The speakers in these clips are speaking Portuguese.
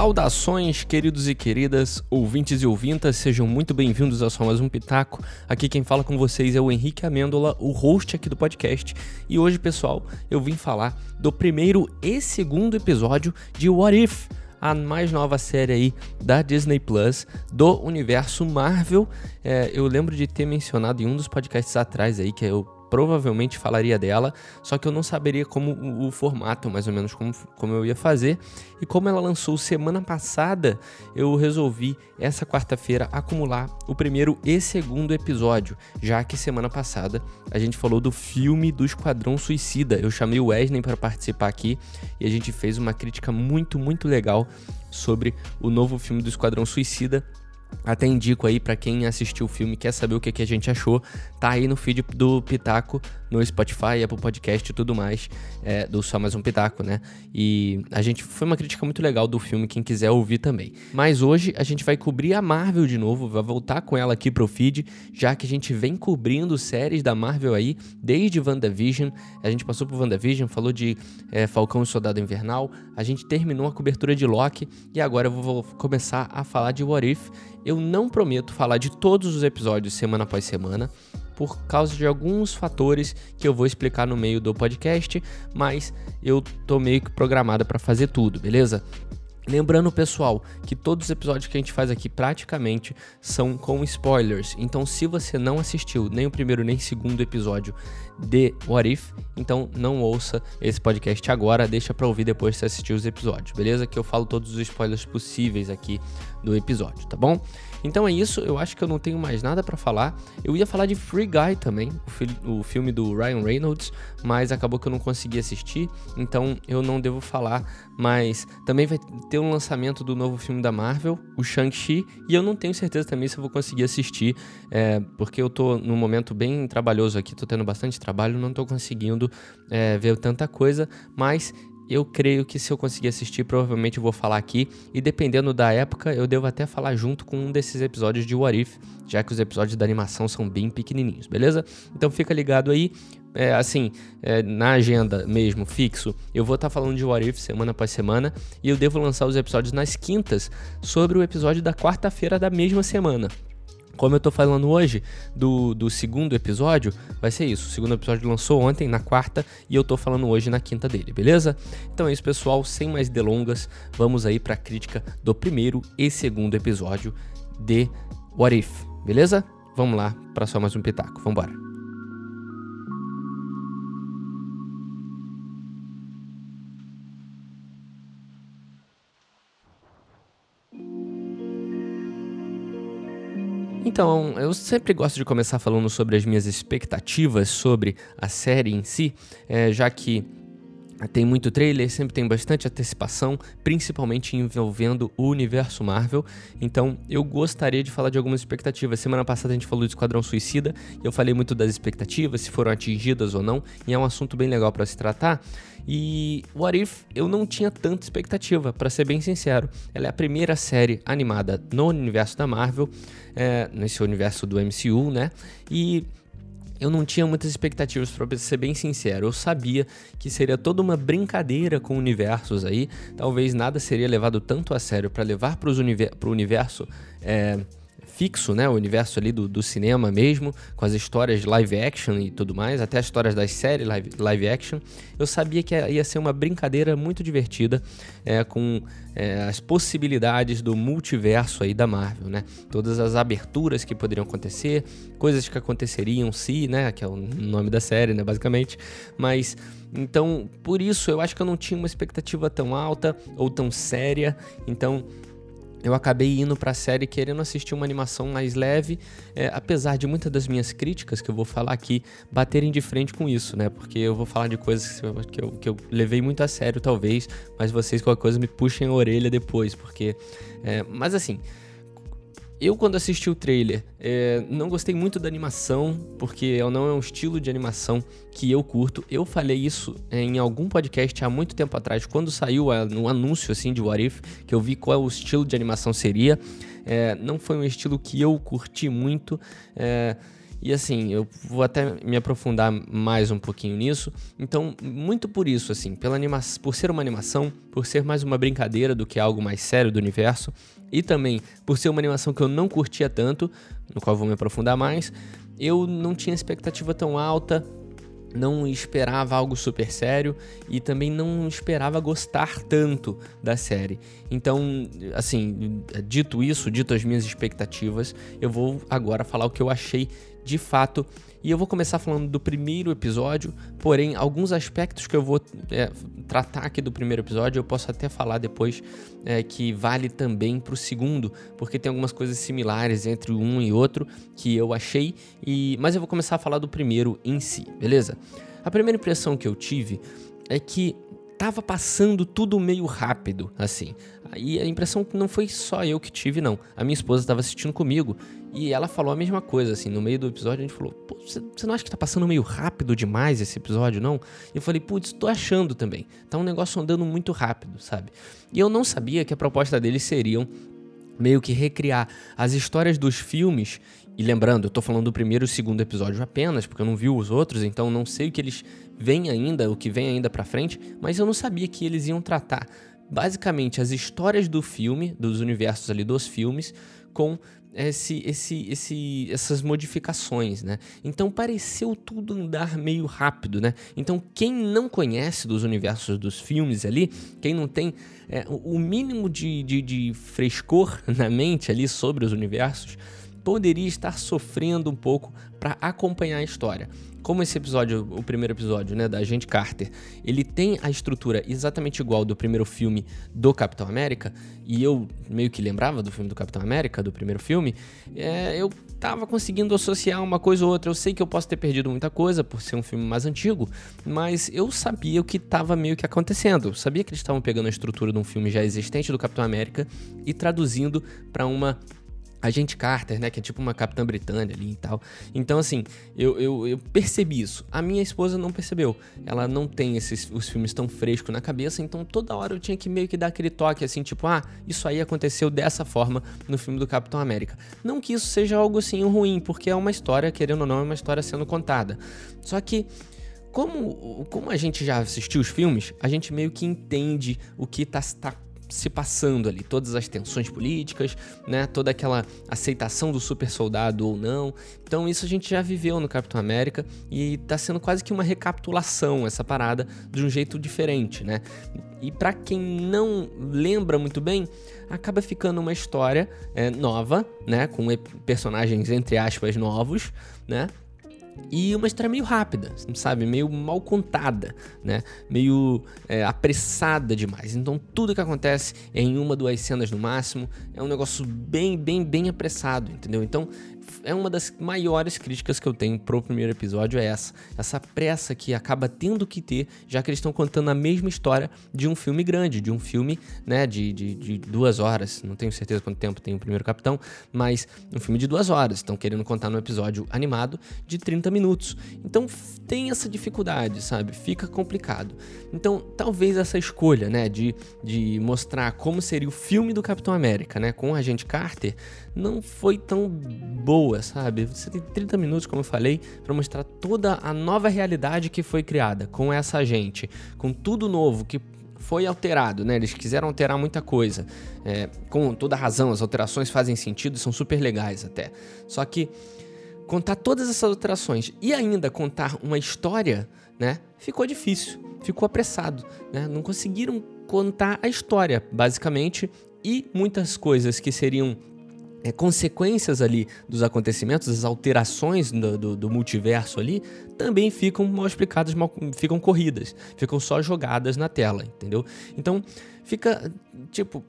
Saudações, queridos e queridas, ouvintes e ouvintas, sejam muito bem-vindos a só mais um Pitaco. Aqui quem fala com vocês é o Henrique Amêndola, o host aqui do podcast. E hoje, pessoal, eu vim falar do primeiro e segundo episódio de What If, a mais nova série aí da Disney Plus do universo Marvel. É, eu lembro de ter mencionado em um dos podcasts atrás aí, que eu provavelmente falaria dela, só que eu não saberia como o, formato, mais ou menos como, como eu ia fazer. E como ela lançou semana passada, eu resolvi essa quarta-feira acumular o primeiro e segundo episódio, já que semana passada a gente falou do filme do Esquadrão Suicida. Eu chamei o Wesley para participar aqui e a gente fez uma crítica muito, muito legal sobre o novo filme do Esquadrão Suicida até indico aí para quem assistiu o filme quer saber o que, que a gente achou, tá aí no feed do Pitaco, no Spotify, Apple Podcast e tudo mais, é, do Só Mais Um Pitaco, né? E a gente foi uma crítica muito legal do filme, quem quiser ouvir também. Mas hoje a gente vai cobrir a Marvel de novo, vai voltar com ela aqui pro feed, já que a gente vem cobrindo séries da Marvel aí, desde WandaVision, a gente passou por WandaVision, falou de é, Falcão e Soldado Invernal, a gente terminou a cobertura de Loki e agora eu vou começar a falar de What If eu não prometo falar de todos os episódios semana após semana, por causa de alguns fatores que eu vou explicar no meio do podcast, mas eu tô meio que programada para fazer tudo, beleza? Lembrando, pessoal, que todos os episódios que a gente faz aqui praticamente são com spoilers. Então, se você não assistiu nem o primeiro nem o segundo episódio de What If, então não ouça esse podcast agora, deixa para ouvir depois se assistir os episódios, beleza? Que eu falo todos os spoilers possíveis aqui do episódio, tá bom? Então é isso, eu acho que eu não tenho mais nada para falar. Eu ia falar de Free Guy também, o, fi o, filme do Ryan Reynolds, mas acabou que eu não consegui assistir, então eu não devo falar. Mas também vai ter um lançamento do novo filme da Marvel, o Shang-Chi, e eu não tenho certeza também se eu vou conseguir assistir, é, porque eu tô num momento bem trabalhoso aqui, tô tendo bastante trabalho, não tô conseguindo é, ver tanta coisa, mas eu creio que se eu conseguir assistir, provavelmente eu vou falar aqui. E dependendo da época, eu devo até falar junto com um desses episódios de What If, já que os episódios da animação são bem pequenininhos, beleza? Então fica ligado aí. É, assim, é, na agenda mesmo, fixo, eu vou estar tá falando de What If semana após semana. E eu devo lançar os episódios nas quintas sobre o episódio da quarta-feira da mesma semana. Como eu tô falando hoje do, do segundo episódio, vai ser isso. O segundo episódio lançou ontem, na quarta, e eu tô falando hoje na quinta dele, beleza? Então é isso, pessoal. Sem mais delongas, vamos aí pra crítica do primeiro e segundo episódio de What If, beleza? Vamos lá para só mais um pitaco. Vambora. Então, eu sempre gosto de começar falando sobre as minhas expectativas sobre a série em si, é, já que tem muito trailer, sempre tem bastante antecipação, principalmente envolvendo o universo Marvel. Então, eu gostaria de falar de algumas expectativas. Semana passada a gente falou de Esquadrão Suicida, e eu falei muito das expectativas, se foram atingidas ou não, e é um assunto bem legal para se tratar. E What If eu não tinha tanta expectativa, para ser bem sincero. Ela é a primeira série animada no universo da Marvel, é, nesse universo do MCU, né? E eu não tinha muitas expectativas, para ser bem sincero. Eu sabia que seria toda uma brincadeira com universos aí. Talvez nada seria levado tanto a sério para levar para o universo. É, fixo, né? O universo ali do, do cinema mesmo, com as histórias live action e tudo mais, até as histórias das séries live, live action. Eu sabia que ia ser uma brincadeira muito divertida é, com é, as possibilidades do multiverso aí da Marvel, né? Todas as aberturas que poderiam acontecer, coisas que aconteceriam se, né? Que é o nome da série, né? Basicamente. Mas então, por isso eu acho que eu não tinha uma expectativa tão alta ou tão séria. Então, eu acabei indo para a série querendo assistir uma animação mais leve, é, apesar de muitas das minhas críticas que eu vou falar aqui baterem de frente com isso, né? Porque eu vou falar de coisas que eu, que eu levei muito a sério, talvez, mas vocês, qualquer coisa, me puxem a orelha depois, porque. É, mas assim, eu, quando assisti o trailer, é, não gostei muito da animação, porque não é um estilo de animação que eu curto. Eu falei isso é, em algum podcast há muito tempo atrás, quando saiu um anúncio assim de What If, que eu vi qual o estilo de animação seria. É, não foi um estilo que eu curti muito. É, E assim, eu vou até me aprofundar mais um pouquinho nisso. Então, muito por isso, assim, pela anima por ser uma animação, por ser mais uma brincadeira do que algo mais sério do universo, e também por ser uma animação que eu não curtia tanto, no qual vou me aprofundar mais, eu não tinha expectativa tão alta, não esperava algo super sério e também não esperava gostar tanto da série. Então, assim, dito isso, dito as minhas expectativas, eu vou agora falar o que eu achei de fato e eu vou começar falando do primeiro episódio, porém, alguns aspectos que eu vou é, tratar aqui do primeiro episódio, eu posso até falar depois é, que vale também para o segundo, porque tem algumas coisas similares entre um e outro que eu achei, e mas eu vou começar a falar do primeiro em si, beleza? A primeira impressão que eu tive é que tava passando tudo meio rápido, assim. E a impressão que não foi só eu que tive, não. A minha esposa estava assistindo comigo e ela falou a mesma coisa, assim. No meio do episódio a gente falou: Pô, você não acha que tá passando meio rápido demais esse episódio, não? E eu falei: Putz, tô achando também. Tá um negócio andando muito rápido, sabe? E eu não sabia que a proposta deles seriam meio que recriar as histórias dos filmes. E lembrando, eu tô falando do primeiro e segundo episódio apenas, porque eu não vi os outros, então não sei o que eles vêm ainda, o que vem ainda pra frente, mas eu não sabia que eles iam tratar basicamente as histórias do filme, dos universos ali dos filmes, com esse, esse, esse, essas modificações, né? Então pareceu tudo andar meio rápido, né? Então quem não conhece dos universos dos filmes ali, quem não tem é, o mínimo de, de, de frescor na mente ali sobre os universos, poderia estar sofrendo um pouco para acompanhar a história como esse episódio, o primeiro episódio, né, da Agente Carter, ele tem a estrutura exatamente igual do primeiro filme do Capitão América, e eu meio que lembrava do filme do Capitão América, do primeiro filme, é, eu tava conseguindo associar uma coisa ou outra. Eu sei que eu posso ter perdido muita coisa por ser um filme mais antigo, mas eu sabia o que tava meio que acontecendo. Eu sabia que eles estavam pegando a estrutura de um filme já existente do Capitão América e traduzindo para uma Agente Carter, né? Que é tipo uma Capitã Britânia ali e tal. Então, assim, eu, eu, eu, percebi isso. A minha esposa não percebeu. Ela não tem esses os filmes tão frescos na cabeça, então toda hora eu tinha que meio que dar aquele toque assim, tipo, ah, isso aí aconteceu dessa forma no filme do Capitão América. Não que isso seja algo assim ruim, porque é uma história, querendo ou não, é uma história sendo contada. Só que. Como, como a gente já assistiu os filmes, a gente meio que entende o que tá, tá se passando ali, todas as tensões políticas, né, toda aquela aceitação do super soldado ou não. Então isso a gente já viveu no Capitão América e tá sendo quase que uma recapitulação essa parada de um jeito diferente, né? E para quem não lembra muito bem, acaba ficando uma história é, nova, né, com personagens entre aspas novos, né? E uma história meio rápida, sabe? Meio mal contada, né? Meio é, apressada demais. Então tudo que acontece é em uma, duas cenas no máximo. É um negócio bem, bem, bem apressado, entendeu? Então é uma das maiores críticas que eu tenho pro primeiro episódio é essa. Essa pressa que acaba tendo que ter, já que eles estão contando a mesma história de um filme grande, de um filme, né, de, de, de, duas horas. Não tenho certeza quanto tempo tem o primeiro Capitão, mas um filme de duas horas. Estão querendo contar no episódio animado de 30 minutos. Então tem essa dificuldade, sabe? Fica complicado. Então talvez essa escolha, né, de, de mostrar como seria o filme do Capitão América, né, com o Agente Carter, não foi tão boa, sabe? Você tem 30 minutos, como eu falei, para mostrar toda a nova realidade que foi criada com essa gente, com tudo novo que foi alterado, né? Eles quiseram alterar muita coisa. É, com toda razão, as alterações fazem sentido são super legais até. Só que contar todas essas alterações e ainda contar uma história, né? Ficou difícil, ficou apressado, né? Não conseguiram contar a história, basicamente, e muitas coisas que seriam é, consequências ali dos acontecimentos, as alterações do, do, do, multiverso ali, também ficam mal explicadas, mal, ficam corridas, ficam só jogadas na tela, entendeu? Então fica tipo.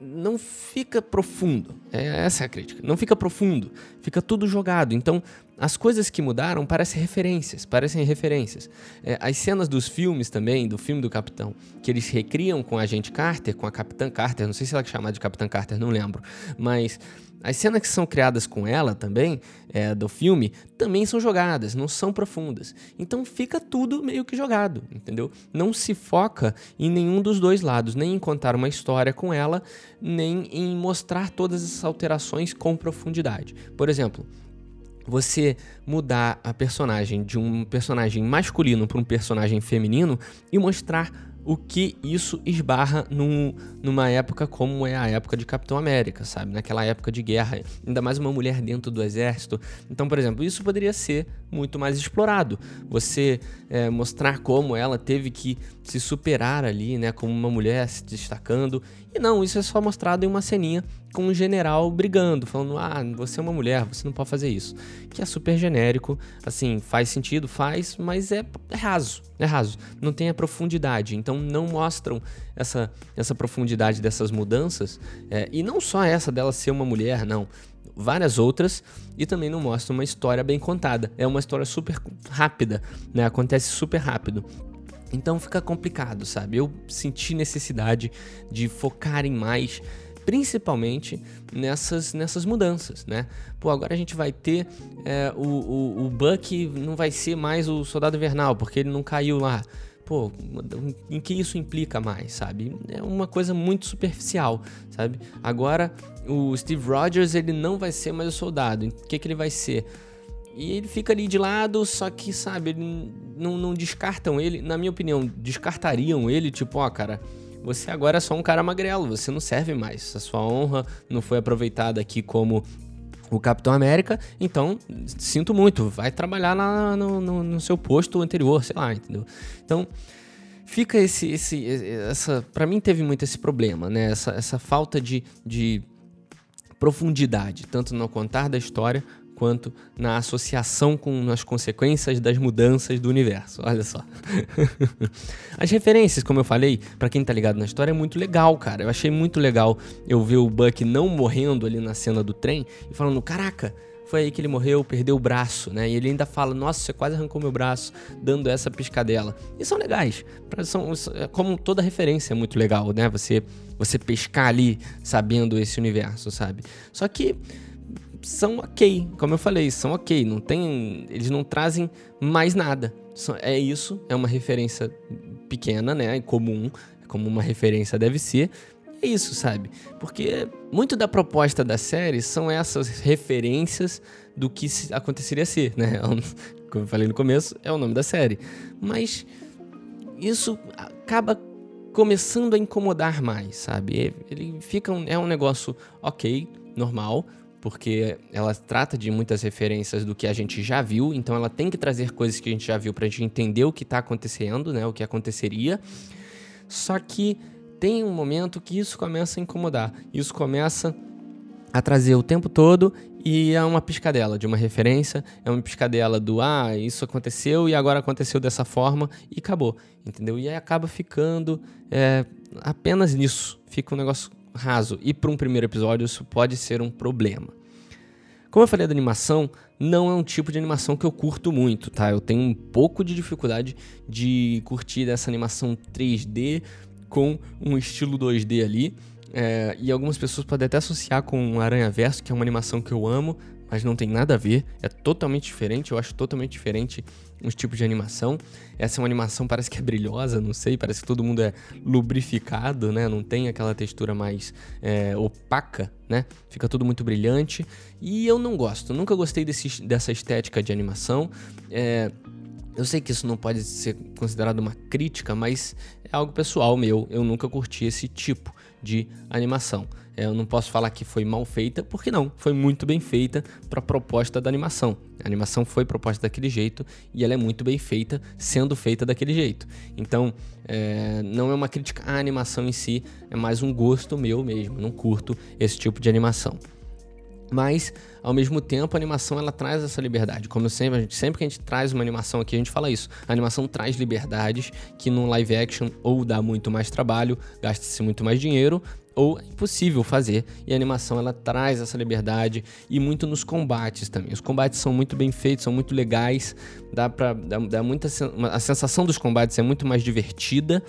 Não fica profundo. É, essa é a crítica. Não fica profundo. Fica tudo jogado. Então, as coisas que mudaram parecem referências, parecem referências. É, as cenas dos filmes também, do filme do Capitão, que eles recriam com a agente Carter, com a Capitã Carter, não sei se ela é chamada de Capitã Carter, não lembro, mas as cenas que são criadas com ela também, é, do filme, também são jogadas, não são profundas. Então fica tudo meio que jogado, entendeu? Não se foca em nenhum dos dois lados, nem em contar uma história com ela, nem em mostrar todas essas alterações com profundidade. Por exemplo, você mudar a personagem de um personagem masculino para um personagem feminino e mostrar o que isso esbarra num, numa época como é a época de Capitão América, sabe? Naquela época de guerra, ainda mais uma mulher dentro do exército. Então, por exemplo, isso poderia ser muito mais explorado. Você é, mostrar como ela teve que se superar ali, né? Como uma mulher se destacando. E não, isso é só mostrado em uma ceninha com um general brigando, falando: ah, você é uma mulher, você não pode fazer isso. Que é super genérico, assim, faz sentido, faz, mas é, é raso, é raso. Não tem a profundidade. Então não mostram essa, essa profundidade dessas mudanças. É, e não só essa dela ser uma mulher, não várias outras e também não mostra uma história bem contada. É uma história super rápida, né? Acontece super rápido. Então fica complicado, sabe? Eu senti necessidade de focar em mais principalmente nessas, nessas mudanças, né? Pô, agora a gente vai ter é, o, o, o Buck não vai ser mais o Soldado Invernal, porque ele não caiu lá. Pô, em que isso implica mais, sabe? É uma coisa muito superficial, sabe? Agora, o Steve Rogers, ele não vai ser mais o soldado. O que, que ele vai ser? E ele fica ali de lado, só que, sabe, não, não descartam ele. Na minha opinião, descartariam ele, tipo, ó, cara, você agora é só um cara magrelo, você não serve mais. A sua honra não foi aproveitada aqui como o Capitão América, então sinto muito, vai trabalhar lá no, no, no seu posto anterior, sei lá, entendeu? Então fica esse, esse essa, para mim teve muito esse problema, né? Essa, essa falta de, de profundidade, tanto no contar da história quanto na associação com as consequências das mudanças do universo. Olha só. as referências, como eu falei, para quem tá ligado na história, é muito legal, cara. Eu achei muito legal eu ver o Buck não morrendo ali na cena do trem e falando: caraca. Foi aí que ele morreu, perdeu o braço, né? E ele ainda fala: Nossa, você quase arrancou meu braço, dando essa piscadela. E são legais. São, é como toda referência é muito legal, né? Você, você pescar ali sabendo esse universo, sabe? Só que são ok, como eu falei, são ok, não tem, eles não trazem mais nada. É isso, é uma referência pequena, né, comum, como uma referência deve ser. É isso, sabe? Porque muito da proposta da série são essas referências do que aconteceria ser, né? Como eu falei no começo, é o nome da série. Mas isso acaba começando a incomodar mais, sabe? Ele fica um, é um negócio ok, normal, porque ela trata de muitas referências do que a gente já viu, então ela tem que trazer coisas que a gente já viu pra gente entender o que tá acontecendo, né, o que aconteceria. Só que tem um momento que isso começa a incomodar. Isso começa a trazer o tempo todo e é uma piscadela de uma referência, é uma piscadela do ah, isso aconteceu e agora aconteceu dessa forma e acabou, entendeu? E aí acaba ficando é, apenas nisso, fica um negócio raso. E para um primeiro episódio isso pode ser um problema. Como eu falei da animação, não é um tipo de animação que eu curto muito, tá? Eu tenho um pouco de dificuldade de curtir essa animação 3D com um estilo 2D ali. É, e algumas pessoas podem até associar com Aranha Verso, que é uma animação que eu amo, mas não tem nada a ver, é totalmente diferente, eu acho totalmente diferente os tipos de animação. Essa é uma animação parece que é brilhosa, não sei, parece que todo mundo é lubrificado, né? Não tem aquela textura mais é, opaca, né? Fica tudo muito brilhante. E eu não gosto, nunca gostei desse, dessa estética de animação. É, eu sei que isso não pode ser considerado uma crítica, mas é algo pessoal meu. Eu nunca curti esse tipo de animação. É, eu não posso falar que foi mal feita, porque não, foi muito bem feita para a proposta da animação. A animação foi proposta daquele jeito e ela é muito bem feita, sendo feita daquele jeito. Então, é, não é uma crítica à animação em si, é mais um gosto meu mesmo. Não curto esse tipo de animação. Mas, ao mesmo tempo, a animação ela traz essa liberdade. Como sempre, gente, sempre que a gente traz uma animação aqui, a gente fala isso. A animação traz liberdades que no live action ou dá muito mais trabalho, gasta-se muito mais dinheiro, ou é impossível fazer. E a animação ela traz essa liberdade e muito nos combates também. Os combates são muito bem feitos, são muito legais, dá para dá, dá muita a sensação dos combates é muito mais divertida,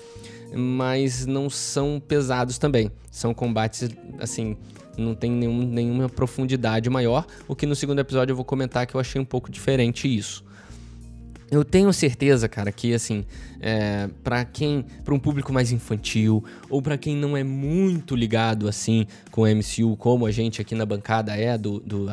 mas não são pesados também. São combates assim, não tem nenhum, nenhuma profundidade maior, o que no segundo episódio eu vou comentar que eu achei um pouco diferente isso. eu tenho certeza, cara, que assim, é, para quem, para um público mais infantil ou para quem não é muito ligado assim com o MCU, como a gente aqui na bancada é do, do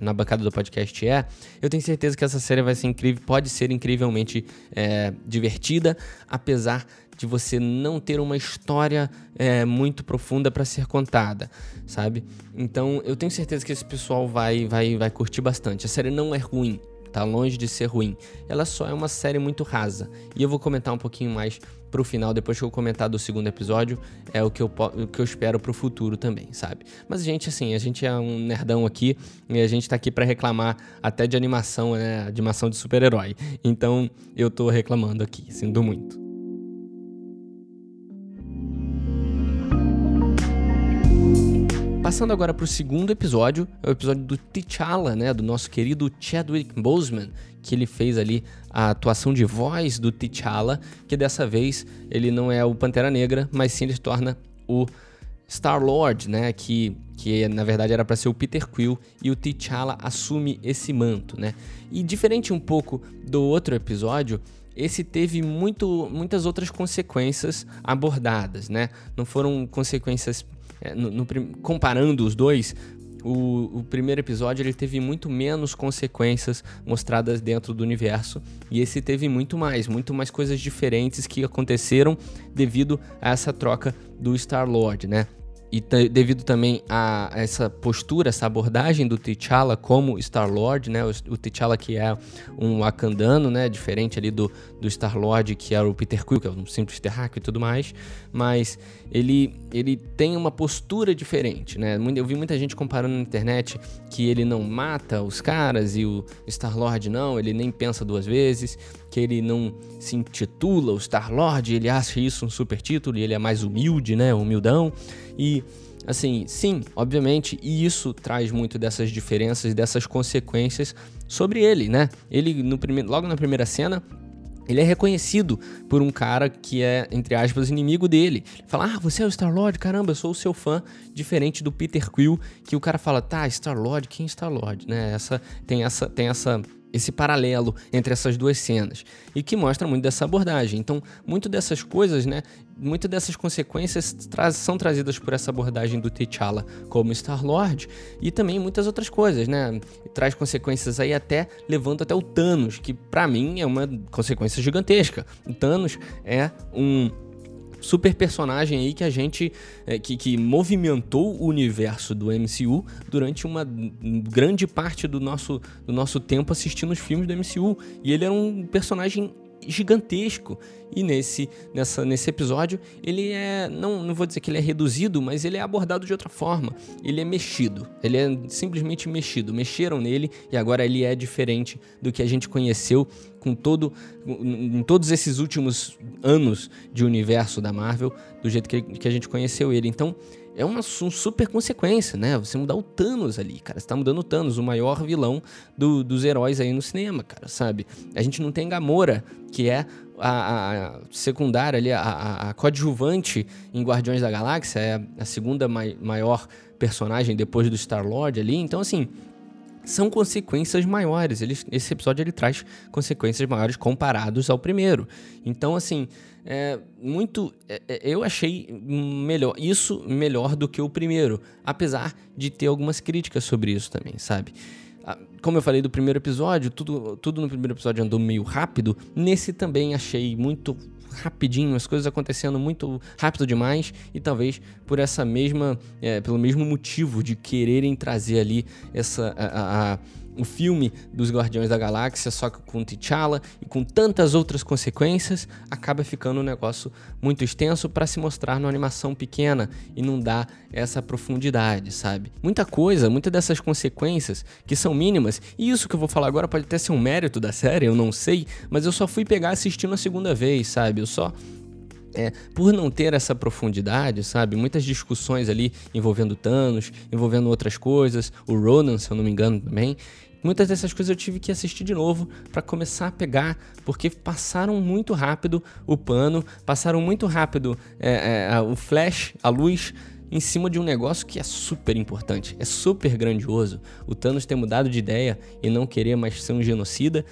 na bancada do podcast é, eu tenho certeza que essa série vai ser incrível, pode ser incrivelmente é, divertida, apesar de você não ter uma história é, muito profunda para ser contada, sabe? Então eu tenho certeza que esse pessoal vai, vai, vai curtir bastante. A série não é ruim, tá longe de ser ruim. Ela só é uma série muito rasa. E eu vou comentar um pouquinho mais pro final, depois que eu comentar do segundo episódio, é o que eu, o que eu espero pro futuro também, sabe? Mas, gente, assim, a gente é um nerdão aqui e a gente tá aqui para reclamar até de animação, né? Animação de super-herói. Então, eu tô reclamando aqui, sinto muito. Passando agora para o segundo episódio, é o episódio do T'Challa, né, do nosso querido Chadwick Boseman, que ele fez ali a atuação de voz do T'Challa, que dessa vez ele não é o Pantera Negra, mas sim ele se torna o Star-Lord, né, que, que na verdade era para ser o Peter Quill, e o T'Challa assume esse manto, né. E diferente um pouco do outro episódio, esse teve muito, muitas outras consequências abordadas, né? Não foram consequências é, no, no, comparando os dois, o, o, primeiro episódio ele teve muito menos consequências mostradas dentro do universo e esse teve muito mais, muito mais coisas diferentes que aconteceram devido a essa troca do Star Lord, né? E devido também a essa postura, essa abordagem do T'Challa como Star-Lord, né? O, o T'Challa que é um Wakandano, né? Diferente ali do, do Star-Lord que era o Peter Quill, que é um simples terráqueo e tudo mais. Mas ele, ele tem uma postura diferente, né? Eu vi muita gente comparando na internet que ele não mata os caras e o Star-Lord não, ele nem pensa duas vezes, que ele não se intitula o Star-Lord, ele acha isso um super título e ele é mais humilde, né? Humildão. E assim, sim, obviamente, e isso traz muito dessas diferenças, dessas consequências sobre ele, né? Ele no primeiro, logo na primeira cena, ele é reconhecido por um cara que é, entre aspas, inimigo dele. Fala, ah, você é o Star-Lord? Caramba, eu sou o seu fã. Diferente do Peter Quill, que o cara fala, tá, Star-Lord? Quem é Star-Lord? Né? Essa, tem essa, tem essa esse paralelo entre essas duas cenas e que mostra muito dessa abordagem. Então, muito dessas coisas, né, muito dessas consequências tra são trazidas por essa abordagem do T'Challa como Star-Lord e também muitas outras coisas, né? Traz consequências aí até levando até o Thanos, que para mim é uma consequência gigantesca. O Thanos é um super personagem aí que a gente. É, que, que movimentou o universo do MCU durante uma grande parte do nosso, do nosso tempo assistindo os filmes do MCU. E ele era um personagem gigantesco. E nesse, nessa, nesse episódio, ele é. Não, não vou dizer que ele é reduzido, mas ele é abordado de outra forma. Ele é mexido. Ele é simplesmente mexido. Mexeram nele e agora ele é diferente do que a gente conheceu com todo. em todos esses últimos anos de universo da Marvel, do jeito que, que a gente conheceu ele. Então é uma super consequência, né? Você mudar o Thanos ali, cara. Você tá mudando o Thanos, o maior vilão do, dos heróis aí no cinema, cara, sabe? A gente não tem Gamora, que é a, a secundária ali, a, a, a, coadjuvante em Guardiões da Galáxia, é a segunda mai, maior personagem depois do Star-Lord ali. Então, assim, são consequências maiores. Ele, esse episódio ele traz consequências maiores comparados ao primeiro. Então, assim, é muito. É, é, eu achei melhor isso melhor do que o primeiro, apesar de ter algumas críticas sobre isso também, sabe? Ah, como eu falei do primeiro episódio, tudo, tudo no primeiro episódio andou meio rápido. Nesse também achei muito rapidinho, as coisas acontecendo muito rápido demais e talvez por essa mesma, é, pelo mesmo motivo de quererem trazer ali essa a, a o filme dos Guardiões da Galáxia, só que com T'Challa e com tantas outras consequências, acaba ficando um negócio muito extenso para se mostrar numa animação pequena e não dá essa profundidade, sabe? Muita coisa, muitas dessas consequências que são mínimas, e isso que eu vou falar agora pode até ser um mérito da série, eu não sei, mas eu só fui pegar assistindo a segunda vez, sabe? Eu só é, por não ter essa profundidade, sabe? Muitas discussões ali envolvendo Thanos, envolvendo outras coisas, o Ronan, se eu não me engano também. Muitas dessas coisas eu tive que assistir de novo para começar a pegar, porque passaram muito rápido o pano, passaram muito rápido é, é, o flash, a luz, em cima de um negócio que é super importante, é super grandioso. O Thanos ter mudado de ideia e não querer mais ser um genocida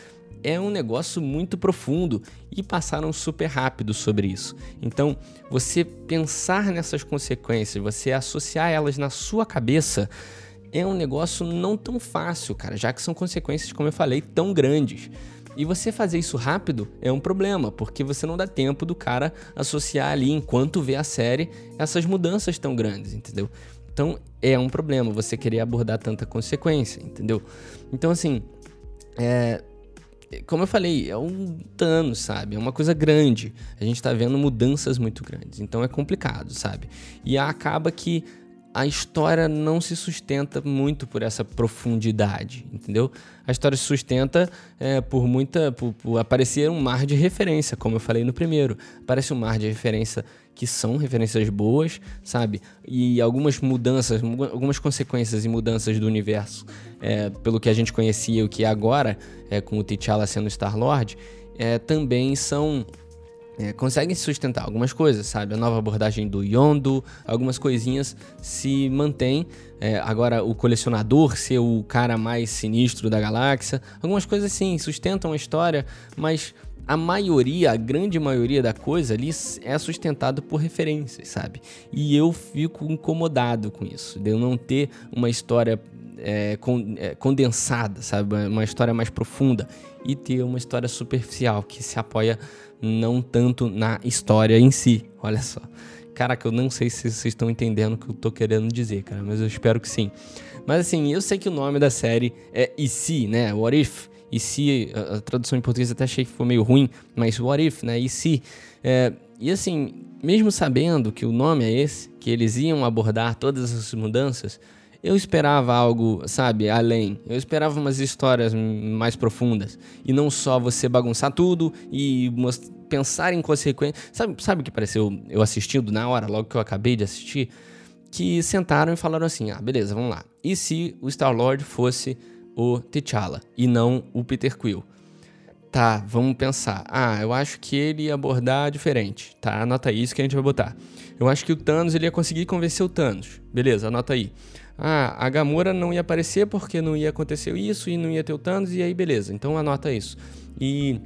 é um negócio muito profundo e passaram super rápido sobre isso. Então, você pensar nessas consequências, você associar elas na sua cabeça, é um negócio não tão fácil, cara, já que são consequências, como eu falei, tão grandes. E você fazer isso rápido é um problema, porque você não dá tempo do cara associar ali, enquanto vê a série, essas mudanças tão grandes, entendeu? Então é um problema você querer abordar tanta consequência, entendeu? Então, assim, é, como eu falei, é um dano, sabe? É uma coisa grande. A gente tá vendo mudanças muito grandes. Então é complicado, sabe? E acaba que a história não se sustenta muito por essa profundidade, entendeu? A história se sustenta é, por muita. Por, por, aparecer um mar de referência, como eu falei no primeiro. Aparece um mar de referência que são referências boas, sabe? E algumas mudanças, algumas consequências e mudanças do universo, é, pelo que a gente conhecia o que é agora, é, com o T'Challa sendo Star-Lord, é, também são é, conseguem sustentar algumas coisas, sabe? A nova abordagem do Yondo, algumas coisinhas se mantêm. É, agora, o colecionador ser o cara mais sinistro da galáxia, algumas coisas sim sustentam a história, mas a maioria, a grande maioria da coisa ali é sustentado por referências, sabe? E eu fico incomodado com isso, de eu não ter uma história é, con, é, condensada, sabe? Uma história mais profunda e ter uma história superficial que se apoia não tanto na história em si. Olha só. Caraca, eu não sei se vocês estão entendendo o que eu tô querendo dizer, cara, mas eu espero que sim. Mas assim, eu sei que o nome da série é E se, né? What if? E se, a, a tradução em português até achei que foi meio ruim, mas what if, né? E se. É, e assim, mesmo sabendo que o nome é esse, que eles iam abordar todas essas mudanças, eu esperava algo, sabe, além. Eu esperava umas histórias mais profundas. E não só você bagunçar tudo e pensar em consequências. Sabe, sabe o que pareceu eu assistindo na hora, logo que eu acabei de assistir? Que sentaram e falaram assim: ah, beleza, vamos lá. E se o Star-Lord fosse o T'Challa e não o Peter Quill? Tá, vamos pensar. Ah, eu acho que ele ia abordar diferente. Tá, anota isso que a gente vai botar. Eu acho que o Thanos ele ia conseguir convencer o Thanos. Beleza, anota aí ah, a Gamora não ia aparecer porque não ia acontecer isso e não ia ter o Thanos, e aí beleza, então anota isso. E,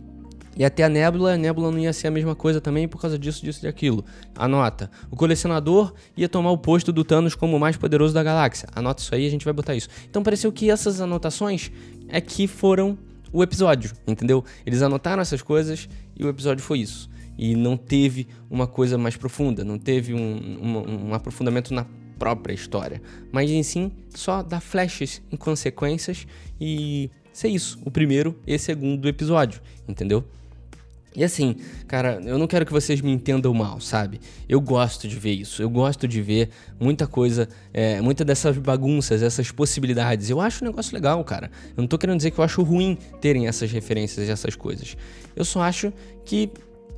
e até a Nebula, a Nebula não ia ser a mesma coisa também por causa disso, disso e daquilo. Anota. O colecionador ia tomar o posto do Thanos como o mais poderoso da galáxia. Anota isso aí, a gente vai botar isso. Então pareceu que essas anotações é que foram o episódio, entendeu? Eles anotaram essas coisas e o episódio foi isso. E não teve uma coisa mais profunda, não teve um, um, um aprofundamento na própria história, mas em sim só dar flashes em consequências e ser isso, o primeiro e segundo episódio, entendeu? E assim, cara, eu não quero que vocês me entendam mal, sabe? Eu gosto de ver isso, eu gosto de ver muita coisa, é, muita dessas bagunças, essas possibilidades. Eu acho um negócio legal, cara. Eu não tô querendo dizer que eu acho ruim terem essas referências e essas coisas. Eu só acho que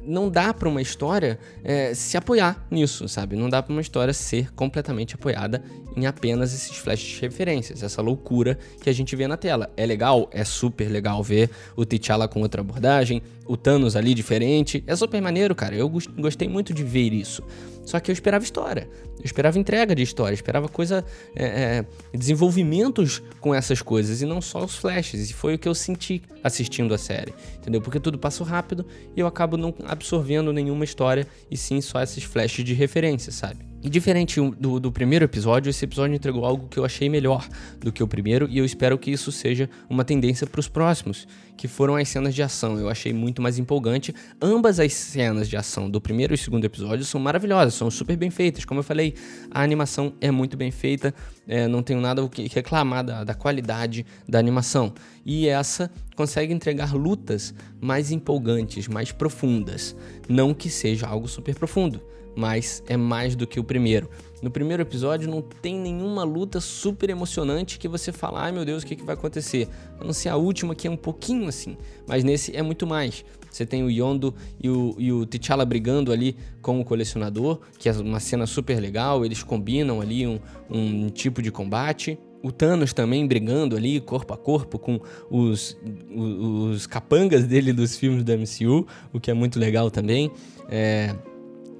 não dá para uma história é, se apoiar nisso, sabe? Não dá para uma história ser completamente apoiada em apenas esses flashes de referências, essa loucura que a gente vê na tela. É legal, é super legal ver o T'Challa com outra abordagem, o Thanos ali diferente. É super maneiro, cara. Eu gostei muito de ver isso. Só que eu esperava história. Eu esperava entrega de história, esperava coisa. É, é, desenvolvimentos com essas coisas e não só os flashes. E foi o que eu senti assistindo a série. Entendeu? Porque tudo passa rápido e eu acabo não absorvendo nenhuma história e sim só esses flashes de referência, sabe? E diferente do, do, primeiro episódio, esse episódio entregou algo que eu achei melhor do que o primeiro e eu espero que isso seja uma tendência para os próximos, que foram as cenas de ação. Eu achei muito mais empolgante. Ambas as cenas de ação do primeiro e segundo episódio são maravilhosas, são super bem feitas. Como eu falei, a animação é muito bem feita, é, não tenho nada o que reclamar da, da qualidade da animação. E essa consegue entregar lutas mais empolgantes, mais profundas. Não que seja algo super profundo mas é mais do que o primeiro. No primeiro episódio não tem nenhuma luta super emocionante que você fala, ai meu Deus, o que, que vai acontecer? A não ser a última que é um pouquinho assim, mas nesse é muito mais. Você tem o Yondo e o, e o T'Challa brigando ali com o colecionador, que é uma cena super legal, eles combinam ali um, um tipo de combate. O Thanos também brigando ali corpo a corpo com os, os, os capangas dele dos filmes da MCU, o que é muito legal também. É,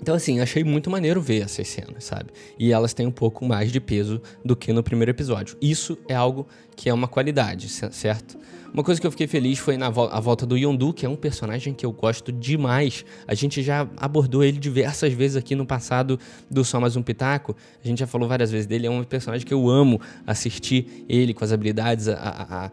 Então, assim, achei muito maneiro ver essas cenas, sabe? E elas têm um pouco mais de peso do que no primeiro episódio. Isso é algo que é uma qualidade, certo? Uma coisa que eu fiquei feliz foi na vo a volta do Yondu, que é um personagem que eu gosto demais. A gente já abordou ele diversas vezes aqui no passado do Só Mais Um Pitaco. A gente já falou várias vezes dele. É um personagem que eu amo assistir ele com as habilidades, a, a a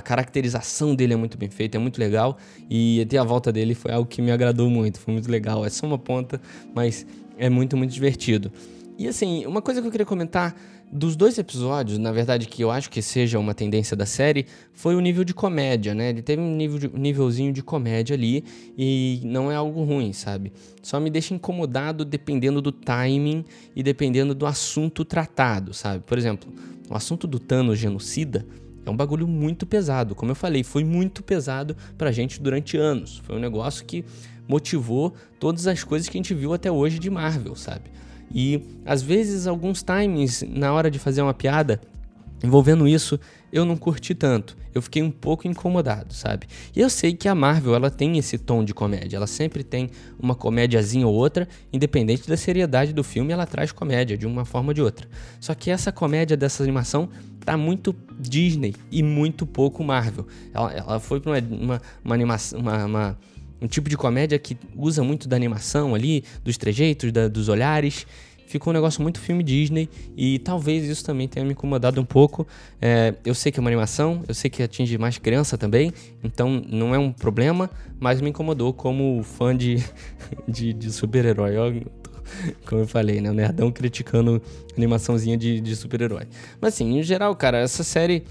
caracterização dele é muito bem feita, é muito legal. E ter a volta dele foi algo que me agradou muito, foi muito legal. É só uma ponta, mas é muito, muito divertido. E assim, uma coisa que eu queria comentar dos dois episódios, na verdade, que eu acho que seja uma tendência da série, foi o nível de comédia, né? Ele teve um nível de, nívelzinho de comédia ali e não é algo ruim, sabe? Só me deixa incomodado dependendo do timing e dependendo do assunto tratado, sabe? Por exemplo, o assunto do Thanos genocida é um bagulho muito pesado. Como eu falei, foi muito pesado pra gente durante anos. Foi um negócio que motivou todas as coisas que a gente viu até hoje de Marvel, sabe? E às vezes alguns timings na hora de fazer uma piada envolvendo isso, eu não curti tanto. Eu fiquei um pouco incomodado, sabe? E eu sei que a Marvel, ela tem esse tom de comédia. Ela sempre tem uma comédiazinha ou outra, independente da seriedade do filme, ela traz comédia de uma forma ou de outra. Só que essa comédia dessa animação tá muito Disney e muito pouco Marvel. Ela, ela foi para uma, uma, uma animação, uma, uma, um tipo de comédia que usa muito da animação ali, dos trejeitos, da, dos olhares. Ficou um negócio muito filme Disney e talvez isso também tenha me incomodado um pouco. É, eu sei que é uma animação, eu sei que atinge mais criança também, então não é um problema, mas me incomodou como fã de, de, de super-herói. Como eu falei, né? O nerdão criticando animaçãozinha de, de super-herói. Mas assim, em geral, cara, essa série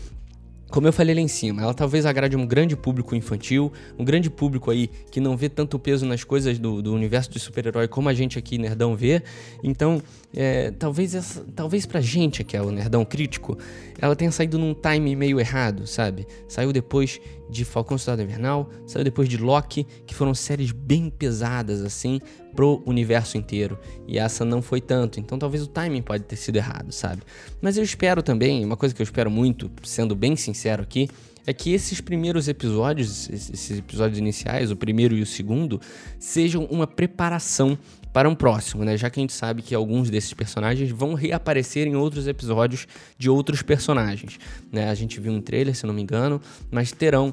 como eu falei lá em cima, ela talvez agrade um grande público infantil, um grande público aí que não vê tanto peso nas coisas do, do universo de super-herói como a gente aqui, Nerdão, vê. Então, é, talvez, essa, talvez pra gente, que é o Nerdão crítico, ela tenha saído num time meio errado, sabe? Saiu depois de Falcão Cidade Invernal, saiu depois de Loki, que foram séries bem pesadas, assim, pro universo inteiro. E essa não foi tanto, então talvez o timing pode ter sido errado, sabe? Mas eu espero também, uma coisa que eu espero muito, sendo bem sincero aqui, é que esses primeiros episódios, esses episódios iniciais, o primeiro e o segundo, sejam uma preparação para um próximo, né? Já que a gente sabe que alguns desses personagens vão reaparecer em outros episódios de outros personagens, né? A gente viu um trailer, se não me engano, mas terão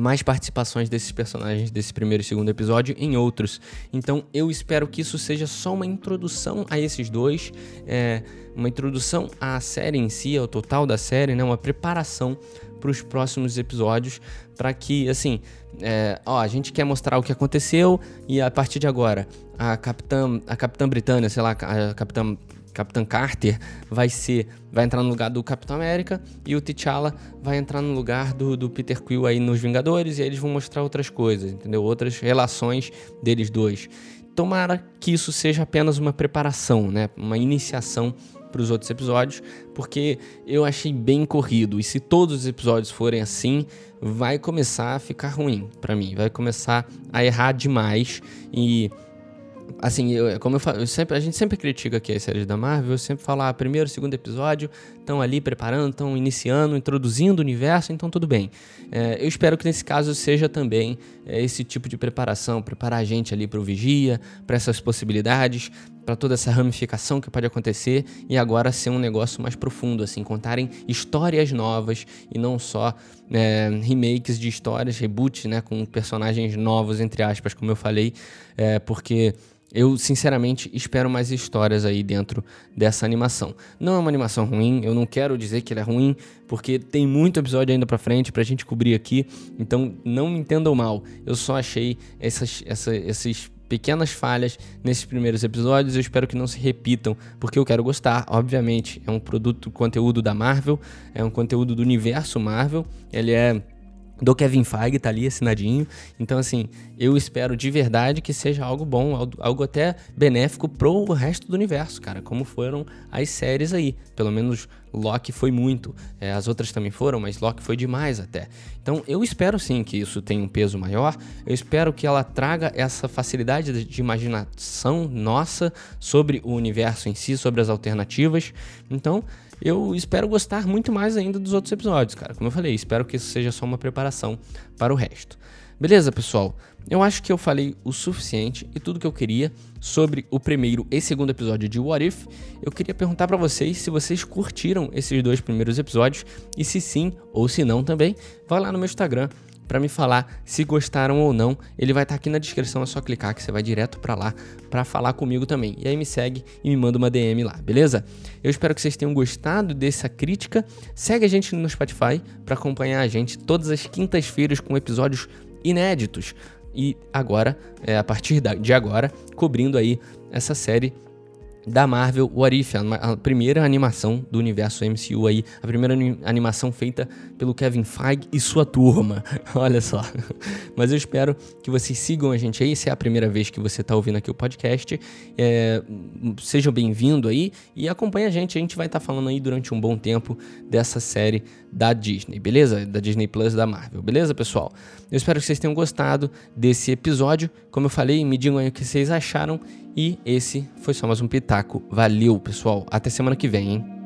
mais participações desses personagens desse primeiro e segundo episódio em outros. Então eu espero que isso seja só uma introdução a esses dois, é, uma introdução à série em si, ao total da série, né? Uma preparação para os próximos episódios, para que, assim, é, ó, a gente quer mostrar o que aconteceu e a partir de agora a capitã, a capitã Britânia, sei lá, a capitã Capitã Carter vai ser vai entrar no lugar do Capitão América e o T'Challa vai entrar no lugar do, do Peter Quill aí nos Vingadores e aí eles vão mostrar outras coisas, entendeu? Outras relações deles dois. Tomara que isso seja apenas uma preparação, né? Uma iniciação para os outros episódios, porque eu achei bem corrido. E se todos os episódios forem assim, vai começar a ficar ruim para mim. Vai começar a errar demais e assim, eu, como eu falo, eu sempre, a gente sempre critica aqui as séries da Marvel, eu sempre falo, ah, primeiro, segundo episódio, estão ali preparando, estão iniciando, introduzindo o universo, então tudo bem. É, eu espero que nesse caso seja também é, esse tipo de preparação, preparar a gente ali para o Vigia, para essas possibilidades, para toda essa ramificação que pode acontecer e agora ser um negócio mais profundo, assim, contarem histórias novas e não só é, remakes de histórias, reboots, né, com personagens novos, entre aspas, como eu falei, é, porque eu, sinceramente, espero mais histórias aí dentro dessa animação. Não é uma animação ruim, eu não quero dizer que ela é ruim, porque tem muito episódio ainda pra frente pra gente cobrir aqui, então não me entendam mal. Eu só achei essas, essa, esses pequenas falhas nesses primeiros episódios, eu espero que não se repitam, porque eu quero gostar, obviamente. É um produto, conteúdo da Marvel, é um conteúdo do universo Marvel, ele é do Kevin Feige, tá ali assinadinho. Então, assim, eu espero de verdade que seja algo bom, algo até benéfico pro resto do universo, cara, como foram as séries aí. Pelo menos Loki foi muito. É, as outras também foram, mas Loki foi demais até. Então, eu espero sim que isso tenha um peso maior. Eu espero que ela traga essa facilidade de imaginação nossa sobre o universo em si, sobre as alternativas. Então, eu espero gostar muito mais ainda dos outros episódios, cara. Como eu falei, espero que isso seja só uma preparação para o resto. Beleza, pessoal? Eu acho que eu falei o suficiente e tudo que eu queria sobre o primeiro e segundo episódio de What If. Eu queria perguntar para vocês se vocês curtiram esses dois primeiros episódios e se sim ou se não também, vai lá no meu Instagram para me falar se gostaram ou não. Ele vai estar tá aqui na descrição, é só clicar que você vai direto para lá para falar comigo também. E aí me segue e me manda uma DM lá, beleza? Eu espero que vocês tenham gostado dessa crítica. Segue a gente no Spotify para acompanhar a gente todas as quintas-feiras com episódios inéditos. E agora, é, a partir de agora, cobrindo aí essa série da Marvel What If, a, primeira animação do universo MCU aí, a primeira animação feita pelo Kevin Feige e sua turma. Olha só. Mas eu espero que vocês sigam a gente aí, se é a primeira vez que você está ouvindo aqui o podcast, é, sejam bem-vindos aí e acompanhe a gente, a gente vai estar tá falando aí durante um bom tempo dessa série da Disney, beleza? Da Disney Plus da Marvel, beleza, pessoal? Eu espero que vocês tenham gostado desse episódio. Como eu falei, me digam aí o que vocês acharam e esse foi só mais um pitaco. Valeu, pessoal. Até semana que vem, hein?